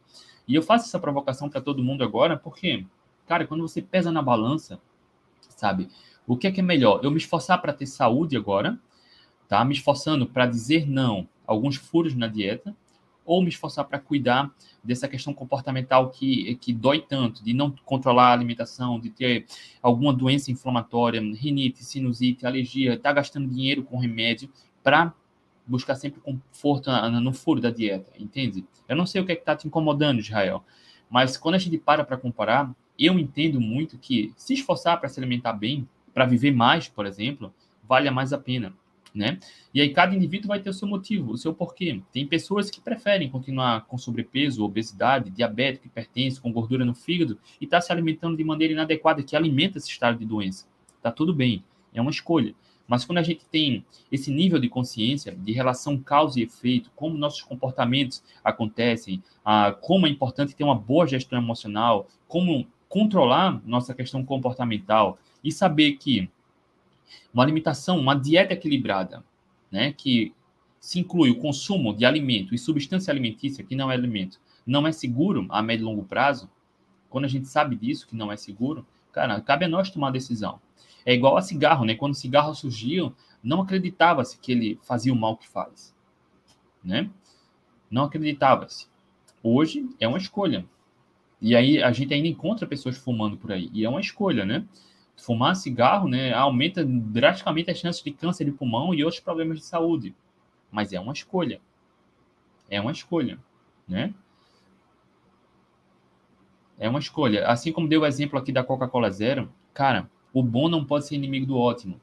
E eu faço essa provocação para todo mundo agora, porque, cara, quando você pesa na balança, sabe, o que é que é melhor? Eu me esforçar para ter saúde agora, tá? Me esforçando para dizer não a alguns furos na dieta, ou me esforçar para cuidar dessa questão comportamental que, que dói tanto, de não controlar a alimentação, de ter alguma doença inflamatória, rinite, sinusite, alergia, estar tá gastando dinheiro com remédio para buscar sempre conforto no furo da dieta, entende? Eu não sei o que é está te incomodando, Israel, mas quando a gente para para comparar, eu entendo muito que se esforçar para se alimentar bem, para viver mais, por exemplo, vale mais a pena né? E aí cada indivíduo vai ter o seu motivo, o seu porquê. Tem pessoas que preferem continuar com sobrepeso, obesidade, diabetes, hipertensão, com gordura no fígado e está se alimentando de maneira inadequada, que alimenta esse estado de doença. Tá tudo bem, é uma escolha. Mas quando a gente tem esse nível de consciência, de relação causa e efeito, como nossos comportamentos acontecem, ah, como é importante ter uma boa gestão emocional, como controlar nossa questão comportamental e saber que uma alimentação, uma dieta equilibrada, né, que se inclui o consumo de alimento e substância alimentícia, que não é alimento, não é seguro a médio e longo prazo, quando a gente sabe disso, que não é seguro, cara, cabe a nós tomar a decisão. É igual a cigarro, né? Quando o cigarro surgiu, não acreditava-se que ele fazia o mal que faz, né? Não acreditava-se. Hoje é uma escolha. E aí a gente ainda encontra pessoas fumando por aí. E é uma escolha, né? Fumar cigarro, né, aumenta drasticamente as chances de câncer de pulmão e outros problemas de saúde. Mas é uma escolha. É uma escolha, né? É uma escolha. Assim como deu o exemplo aqui da Coca-Cola Zero, cara, o bom não pode ser inimigo do ótimo.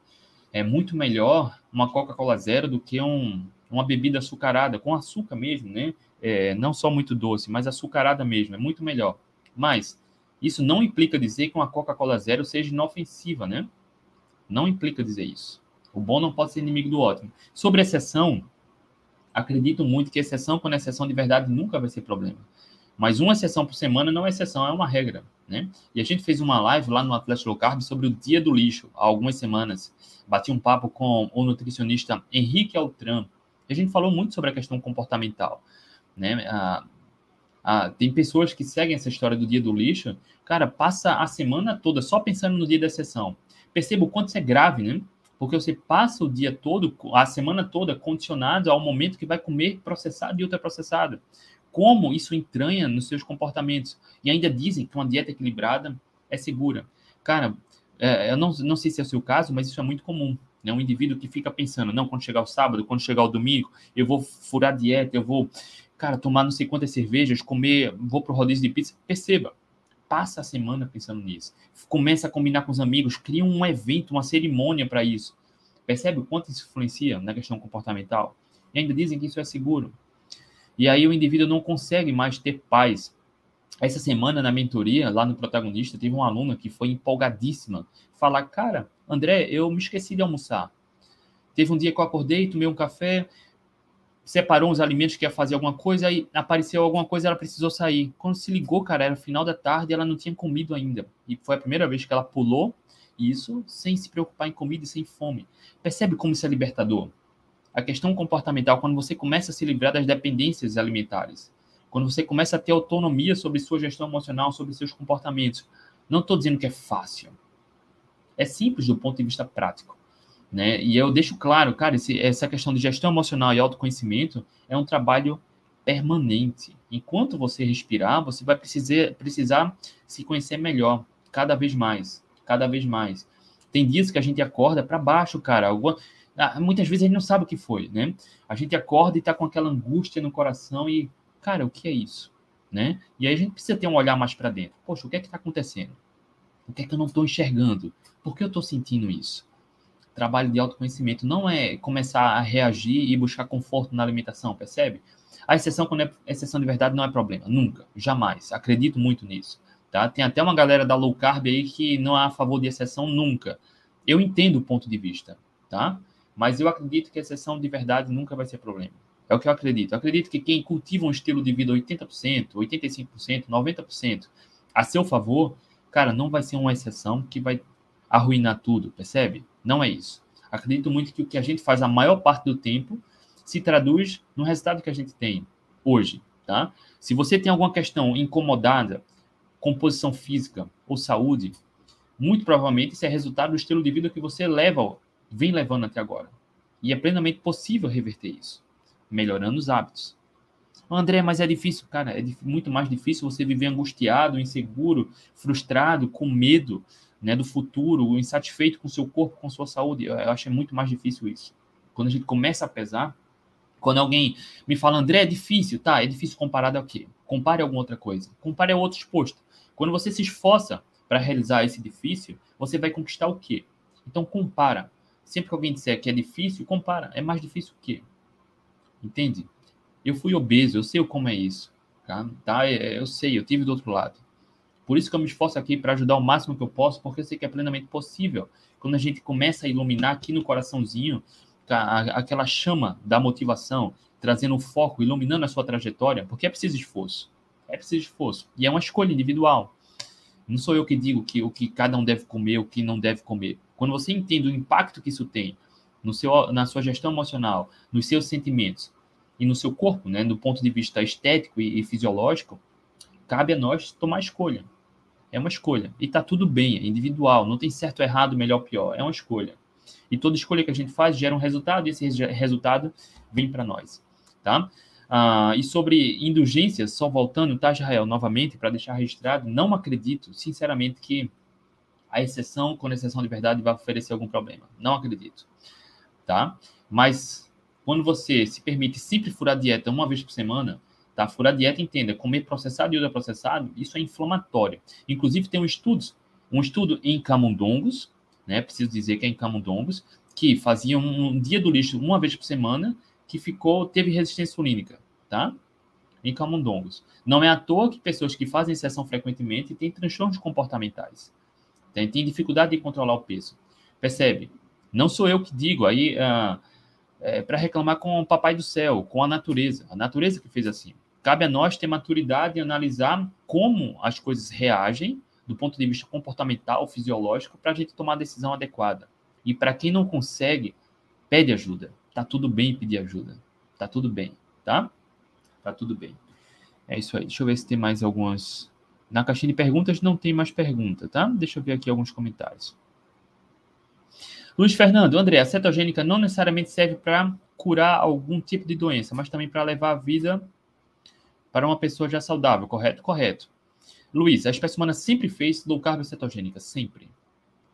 É muito melhor uma Coca-Cola Zero do que um, uma bebida açucarada, com açúcar mesmo, né? É, não só muito doce, mas açucarada mesmo, é muito melhor. Mas isso não implica dizer que uma Coca-Cola Zero seja inofensiva, né? Não implica dizer isso. O bom não pode ser inimigo do ótimo. Sobre exceção, acredito muito que exceção com exceção de verdade nunca vai ser problema. Mas uma exceção por semana não é exceção, é uma regra, né? E a gente fez uma live lá no Atlético Low Carb sobre o dia do lixo, há algumas semanas. Bati um papo com o nutricionista Henrique Altran. E a gente falou muito sobre a questão comportamental, né? Ah, ah, tem pessoas que seguem essa história do dia do lixo, cara, passa a semana toda só pensando no dia da sessão. Perceba o quanto isso é grave, né? Porque você passa o dia todo, a semana toda, condicionado ao momento que vai comer processado e ultraprocessado. Como isso entranha nos seus comportamentos. E ainda dizem que uma dieta equilibrada é segura. Cara, é, eu não, não sei se é o seu caso, mas isso é muito comum. Né? Um indivíduo que fica pensando, não, quando chegar o sábado, quando chegar o domingo, eu vou furar dieta, eu vou cara, tomar não sei quantas cervejas, comer, vou pro rodízio de pizza. Perceba, passa a semana pensando nisso. Começa a combinar com os amigos, cria um evento, uma cerimônia para isso. Percebe o quanto isso influencia na questão comportamental? E ainda dizem que isso é seguro. E aí o indivíduo não consegue mais ter paz. Essa semana, na mentoria, lá no protagonista, teve uma aluna que foi empolgadíssima. Falar, cara, André, eu me esqueci de almoçar. Teve um dia que eu acordei, tomei um café, separou uns alimentos que ia fazer alguma coisa, aí apareceu alguma coisa, ela precisou sair. Quando se ligou, cara, era final da tarde, ela não tinha comido ainda. E foi a primeira vez que ela pulou isso sem se preocupar em comida e sem fome. Percebe como isso é libertador? A questão comportamental, quando você começa a se livrar das dependências alimentares, quando você começa a ter autonomia sobre sua gestão emocional, sobre seus comportamentos. Não estou dizendo que é fácil. É simples do ponto de vista prático. Né? E eu deixo claro, cara, esse, essa questão de gestão emocional e autoconhecimento é um trabalho permanente. Enquanto você respirar, você vai precisar, precisar se conhecer melhor, cada vez mais, cada vez mais. Tem dias que a gente acorda para baixo, cara. Alguma, ah, muitas vezes a gente não sabe o que foi, né? A gente acorda e tá com aquela angústia no coração e, cara, o que é isso? Né? E aí a gente precisa ter um olhar mais para dentro. Poxa, o que é que está acontecendo? O que é que eu não estou enxergando? Por que eu estou sentindo isso? Trabalho de autoconhecimento não é começar a reagir e buscar conforto na alimentação, percebe? A exceção, quando é exceção de verdade, não é problema. Nunca. Jamais. Acredito muito nisso. Tá? Tem até uma galera da low carb aí que não é a favor de exceção nunca. Eu entendo o ponto de vista, tá? Mas eu acredito que exceção de verdade nunca vai ser problema. É o que eu acredito. Eu acredito que quem cultiva um estilo de vida 80%, 85%, 90% a seu favor, cara, não vai ser uma exceção que vai arruinar tudo, percebe? Não é isso. Acredito muito que o que a gente faz a maior parte do tempo se traduz no resultado que a gente tem hoje, tá? Se você tem alguma questão incomodada, composição física ou saúde, muito provavelmente isso é resultado do estilo de vida que você leva, vem levando até agora. E é plenamente possível reverter isso, melhorando os hábitos. André, mas é difícil, cara, é muito mais difícil você viver angustiado, inseguro, frustrado, com medo, né, do futuro, insatisfeito com seu corpo, com sua saúde. Eu, acho muito mais difícil isso. Quando a gente começa a pesar, quando alguém me fala, André, é difícil, tá? É difícil comparado ao quê? Compare a alguma outra coisa. Compare a outro exposto. Quando você se esforça para realizar esse difícil, você vai conquistar o quê? Então compara. Sempre que alguém disser que é difícil, compara. É mais difícil o quê? Entende? Eu fui obeso, eu sei como é isso. Tá? tá? É, eu sei, eu tive do outro lado. Por isso que eu me esforço aqui para ajudar o máximo que eu posso, porque eu sei que é plenamente possível. Quando a gente começa a iluminar aqui no coraçãozinho, tá, aquela chama da motivação, trazendo foco, iluminando a sua trajetória, porque é preciso esforço. É preciso esforço. E é uma escolha individual. Não sou eu que digo que o que cada um deve comer, o que não deve comer. Quando você entende o impacto que isso tem no seu, na sua gestão emocional, nos seus sentimentos e no seu corpo, né, do ponto de vista estético e, e fisiológico, cabe a nós tomar escolha. É uma escolha. E tá tudo bem, é individual, não tem certo, errado, melhor, pior. É uma escolha. E toda escolha que a gente faz gera um resultado, e esse resultado vem para nós. Tá? Ah, e sobre indulgências, só voltando, tá, Israel, novamente, para deixar registrado, não acredito, sinceramente, que a exceção, com exceção de verdade, vai oferecer algum problema. Não acredito. Tá? Mas quando você se permite sempre furar dieta uma vez por semana, Tá? Furar dieta, entenda, comer processado e ultraprocessado, isso é inflamatório. Inclusive, tem um estudo, um estudo em camundongos, né? Preciso dizer que é em camundongos, que faziam um dia do lixo uma vez por semana, que ficou, teve resistência insulínica, tá? Em camundongos. Não é à toa que pessoas que fazem exceção frequentemente têm transtornos comportamentais. Tem, tem dificuldade de controlar o peso. Percebe? Não sou eu que digo, aí ah, é, para reclamar com o papai do céu, com a natureza. A natureza que fez assim. Cabe a nós ter maturidade e analisar como as coisas reagem do ponto de vista comportamental, fisiológico, para a gente tomar a decisão adequada. E para quem não consegue, pede ajuda. Tá tudo bem pedir ajuda. Tá tudo bem, tá? Tá tudo bem. É isso aí. Deixa eu ver se tem mais algumas. Na caixinha de perguntas não tem mais pergunta, tá? Deixa eu ver aqui alguns comentários. Luiz Fernando, André, a cetogênica não necessariamente serve para curar algum tipo de doença, mas também para levar a vida para uma pessoa já saudável, correto? Correto. Luiz, a espécie humana sempre fez low carb cetogênica, sempre.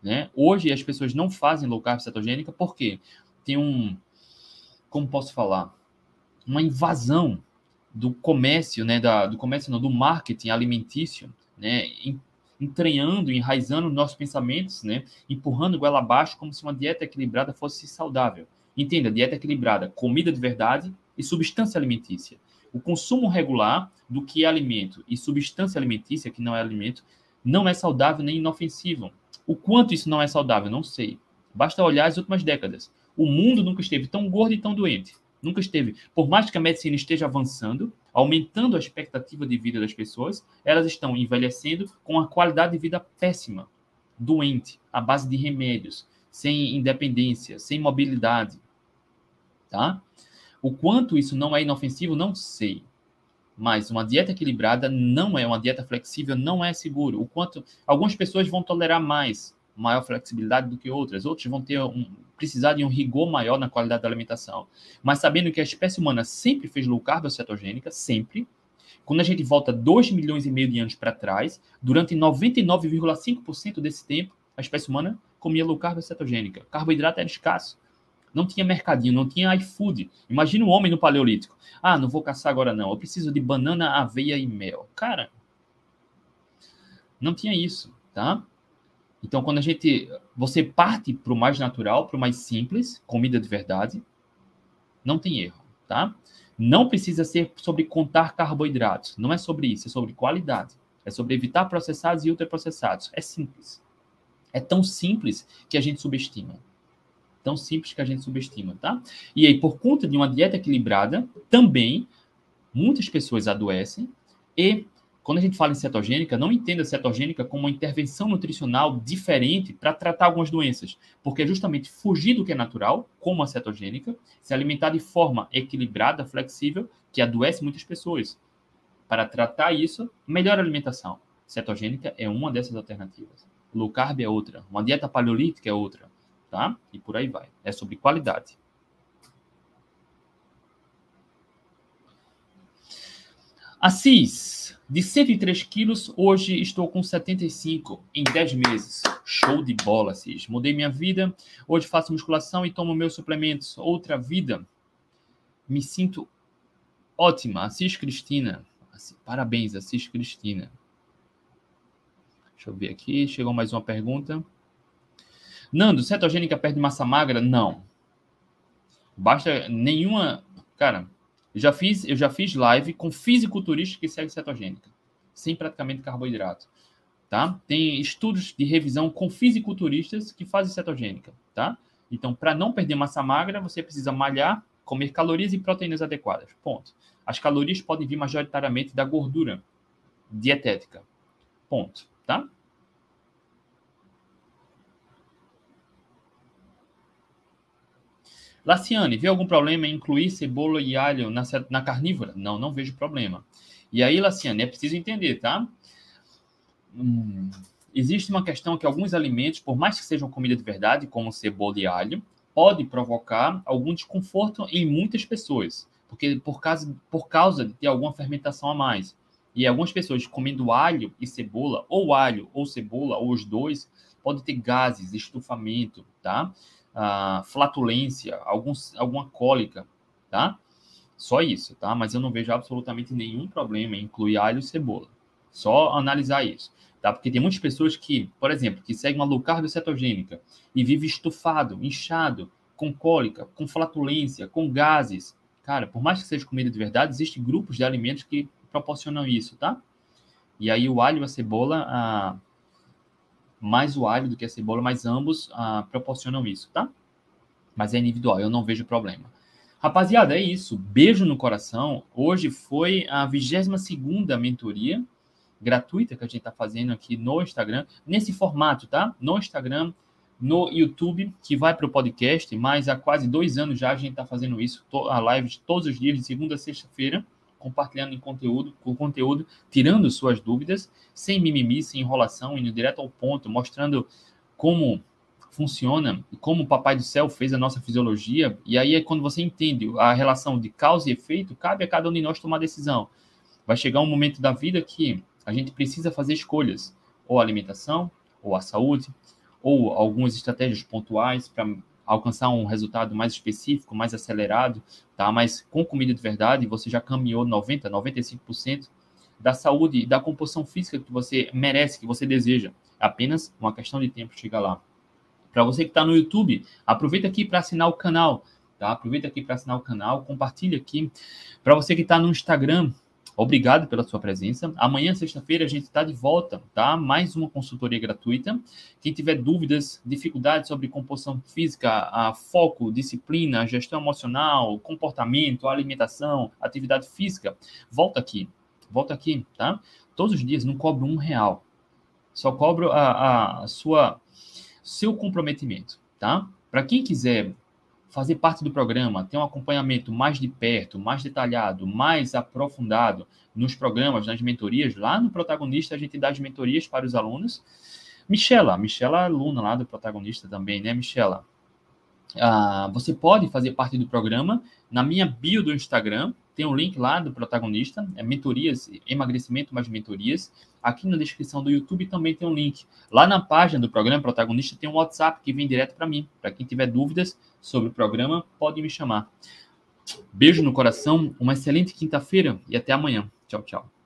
Né? Hoje as pessoas não fazem low carb cetogênica porque tem um, como posso falar, uma invasão do comércio, né, da, do comércio não, do marketing alimentício, né, entranhando, enraizando nossos pensamentos, né, empurrando goela abaixo como se uma dieta equilibrada fosse saudável. Entenda, dieta equilibrada, comida de verdade e substância alimentícia. O consumo regular do que é alimento e substância alimentícia, que não é alimento, não é saudável nem inofensivo. O quanto isso não é saudável, não sei. Basta olhar as últimas décadas. O mundo nunca esteve tão gordo e tão doente. Nunca esteve. Por mais que a medicina esteja avançando, aumentando a expectativa de vida das pessoas, elas estão envelhecendo com a qualidade de vida péssima, doente, à base de remédios, sem independência, sem mobilidade. Tá? O quanto isso não é inofensivo, não sei. Mas uma dieta equilibrada não é uma dieta flexível, não é seguro. O quanto algumas pessoas vão tolerar mais, maior flexibilidade do que outras, outros vão ter um, precisar de um rigor maior na qualidade da alimentação. Mas sabendo que a espécie humana sempre fez low carb ou cetogênica, sempre, quando a gente volta 2 milhões e meio de anos para trás, durante 99,5% desse tempo, a espécie humana comia low carb ou cetogênica. Carboidrato era escasso. Não tinha mercadinho, não tinha iFood. Imagina o homem no Paleolítico. Ah, não vou caçar agora não. Eu preciso de banana, aveia e mel. Cara, não tinha isso, tá? Então, quando a gente. Você parte para o mais natural, para o mais simples, comida de verdade, não tem erro, tá? Não precisa ser sobre contar carboidratos. Não é sobre isso, é sobre qualidade. É sobre evitar processados e ultraprocessados. É simples. É tão simples que a gente subestima. Tão simples que a gente subestima, tá? E aí, por conta de uma dieta equilibrada, também muitas pessoas adoecem e quando a gente fala em cetogênica, não entenda a cetogênica como uma intervenção nutricional diferente para tratar algumas doenças, porque é justamente fugir do que é natural, como a cetogênica, se alimentar de forma equilibrada, flexível, que adoece muitas pessoas. Para tratar isso, melhor alimentação. Cetogênica é uma dessas alternativas. Low carb é outra. Uma dieta paleolítica é outra. Tá? E por aí vai. É sobre qualidade. Assis, de 103 quilos, hoje estou com 75 em 10 meses. Show de bola, Cis. Mudei minha vida. Hoje faço musculação e tomo meus suplementos. Outra vida. Me sinto ótima. Assis Cristina. Parabéns, Assis Cristina. Deixa eu ver aqui. Chegou mais uma pergunta. Nando, cetogênica perde massa magra? Não. Basta nenhuma. Cara, eu já fiz, eu já fiz live com fisiculturista que segue cetogênica, sem praticamente carboidrato. Tá? Tem estudos de revisão com fisiculturistas que fazem cetogênica, tá? Então, para não perder massa magra, você precisa malhar, comer calorias e proteínas adequadas. Ponto. As calorias podem vir majoritariamente da gordura dietética. Ponto, tá? Laciane, vê algum problema em incluir cebola e alho na, na carnívora? Não, não vejo problema. E aí, Laciane, é preciso entender, tá? Hum, existe uma questão que alguns alimentos, por mais que sejam comida de verdade, como cebola e alho, pode provocar algum desconforto em muitas pessoas, porque por causa, por causa de ter alguma fermentação a mais. E algumas pessoas comendo alho e cebola, ou alho ou cebola, ou os dois, pode ter gases, estufamento, tá? Flatulência, alguns, alguma cólica, tá? Só isso, tá? Mas eu não vejo absolutamente nenhum problema em incluir alho e cebola. Só analisar isso, tá? Porque tem muitas pessoas que, por exemplo, que seguem uma low carb cetogênica e vive estufado, inchado, com cólica, com flatulência, com gases. Cara, por mais que seja comida de verdade, existem grupos de alimentos que proporcionam isso, tá? E aí o alho e a cebola, ah, mais o alho do que a cebola, mas ambos ah, proporcionam isso, tá? Mas é individual, eu não vejo problema. Rapaziada, é isso. Beijo no coração. Hoje foi a 22 mentoria gratuita que a gente está fazendo aqui no Instagram, nesse formato, tá? No Instagram, no YouTube, que vai para o podcast, mas há quase dois anos já a gente está fazendo isso, a live de todos os dias, de segunda a sexta-feira compartilhando em conteúdo, com conteúdo, tirando suas dúvidas, sem mimimi, sem enrolação, indo direto ao ponto, mostrando como funciona e como o Papai do Céu fez a nossa fisiologia. E aí é quando você entende a relação de causa e efeito, cabe a cada um de nós tomar decisão. Vai chegar um momento da vida que a gente precisa fazer escolhas, ou a alimentação, ou a saúde, ou algumas estratégias pontuais para alcançar um resultado mais específico, mais acelerado, tá? Mas com comida de verdade, você já caminhou 90, 95% da saúde e da composição física que você merece, que você deseja. É apenas uma questão de tempo chegar lá. Para você que está no YouTube, aproveita aqui para assinar o canal, tá? Aproveita aqui para assinar o canal, compartilha aqui. Para você que está no Instagram, Obrigado pela sua presença. Amanhã, sexta-feira, a gente está de volta, tá? Mais uma consultoria gratuita. Quem tiver dúvidas, dificuldades sobre composição física, a foco, disciplina, gestão emocional, comportamento, alimentação, atividade física, volta aqui. Volta aqui, tá? Todos os dias não cobro um real. Só cobro a, a sua seu comprometimento, tá? Para quem quiser fazer parte do programa, ter um acompanhamento mais de perto, mais detalhado, mais aprofundado nos programas, nas mentorias, lá no protagonista a gente dá as mentorias para os alunos. Michela, Michela é aluna lá do protagonista também, né, Michela? Ah, você pode fazer parte do programa na minha bio do Instagram, tem um link lá do protagonista, é mentorias, emagrecimento mais mentorias. Aqui na descrição do YouTube também tem um link. Lá na página do programa protagonista tem um WhatsApp que vem direto para mim. Para quem tiver dúvidas sobre o programa, pode me chamar. Beijo no coração, uma excelente quinta-feira e até amanhã. Tchau, tchau.